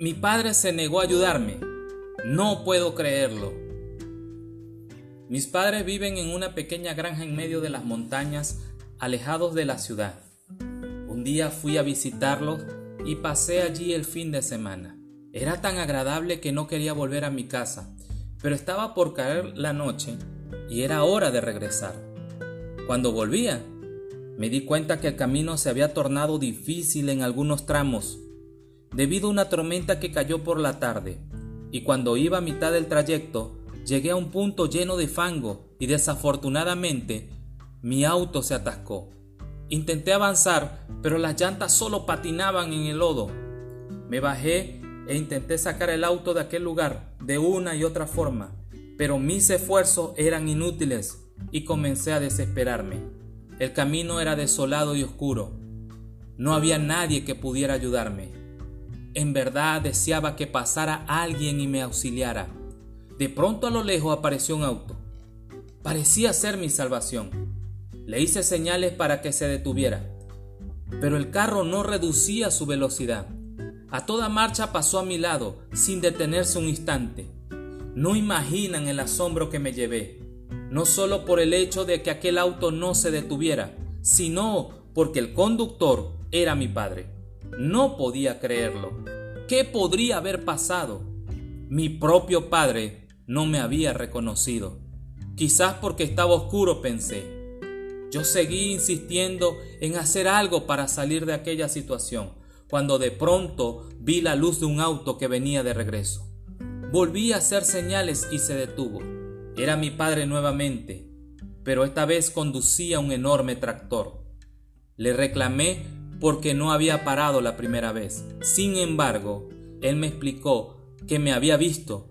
Mi padre se negó a ayudarme. No puedo creerlo. Mis padres viven en una pequeña granja en medio de las montañas, alejados de la ciudad. Un día fui a visitarlos y pasé allí el fin de semana. Era tan agradable que no quería volver a mi casa, pero estaba por caer la noche y era hora de regresar. Cuando volvía, me di cuenta que el camino se había tornado difícil en algunos tramos, debido a una tormenta que cayó por la tarde, y cuando iba a mitad del trayecto, Llegué a un punto lleno de fango y desafortunadamente mi auto se atascó. Intenté avanzar, pero las llantas solo patinaban en el lodo. Me bajé e intenté sacar el auto de aquel lugar de una y otra forma, pero mis esfuerzos eran inútiles y comencé a desesperarme. El camino era desolado y oscuro. No había nadie que pudiera ayudarme. En verdad deseaba que pasara alguien y me auxiliara. De pronto a lo lejos apareció un auto. Parecía ser mi salvación. Le hice señales para que se detuviera, pero el carro no reducía su velocidad. A toda marcha pasó a mi lado, sin detenerse un instante. No imaginan el asombro que me llevé, no solo por el hecho de que aquel auto no se detuviera, sino porque el conductor era mi padre. No podía creerlo. ¿Qué podría haber pasado? Mi propio padre no me había reconocido. Quizás porque estaba oscuro, pensé. Yo seguí insistiendo en hacer algo para salir de aquella situación, cuando de pronto vi la luz de un auto que venía de regreso. Volví a hacer señales y se detuvo. Era mi padre nuevamente, pero esta vez conducía un enorme tractor. Le reclamé porque no había parado la primera vez. Sin embargo, él me explicó que me había visto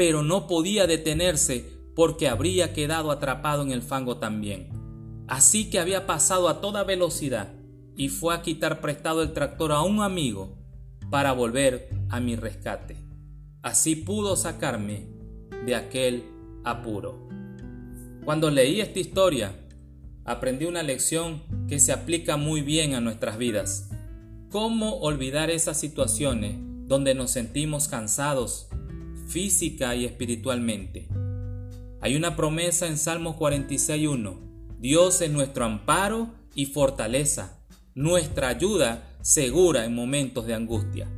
pero no podía detenerse porque habría quedado atrapado en el fango también. Así que había pasado a toda velocidad y fue a quitar prestado el tractor a un amigo para volver a mi rescate. Así pudo sacarme de aquel apuro. Cuando leí esta historia, aprendí una lección que se aplica muy bien a nuestras vidas. ¿Cómo olvidar esas situaciones donde nos sentimos cansados, física y espiritualmente. Hay una promesa en Salmos 46.1. Dios es nuestro amparo y fortaleza, nuestra ayuda segura en momentos de angustia.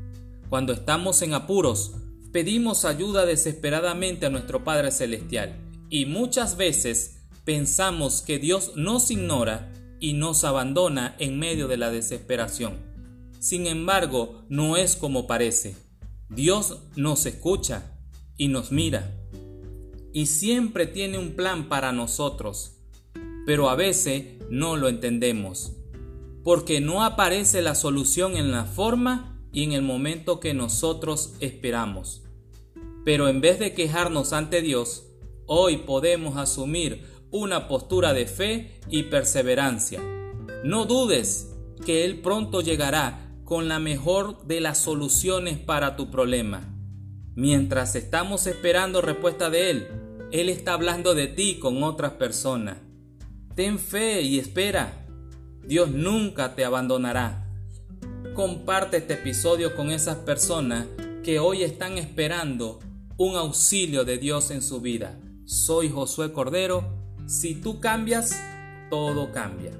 Cuando estamos en apuros, pedimos ayuda desesperadamente a nuestro Padre Celestial y muchas veces pensamos que Dios nos ignora y nos abandona en medio de la desesperación. Sin embargo, no es como parece. Dios nos escucha y nos mira. Y siempre tiene un plan para nosotros, pero a veces no lo entendemos, porque no aparece la solución en la forma y en el momento que nosotros esperamos. Pero en vez de quejarnos ante Dios, hoy podemos asumir una postura de fe y perseverancia. No dudes que Él pronto llegará con la mejor de las soluciones para tu problema. Mientras estamos esperando respuesta de Él, Él está hablando de ti con otras personas. Ten fe y espera. Dios nunca te abandonará. Comparte este episodio con esas personas que hoy están esperando un auxilio de Dios en su vida. Soy Josué Cordero. Si tú cambias, todo cambia.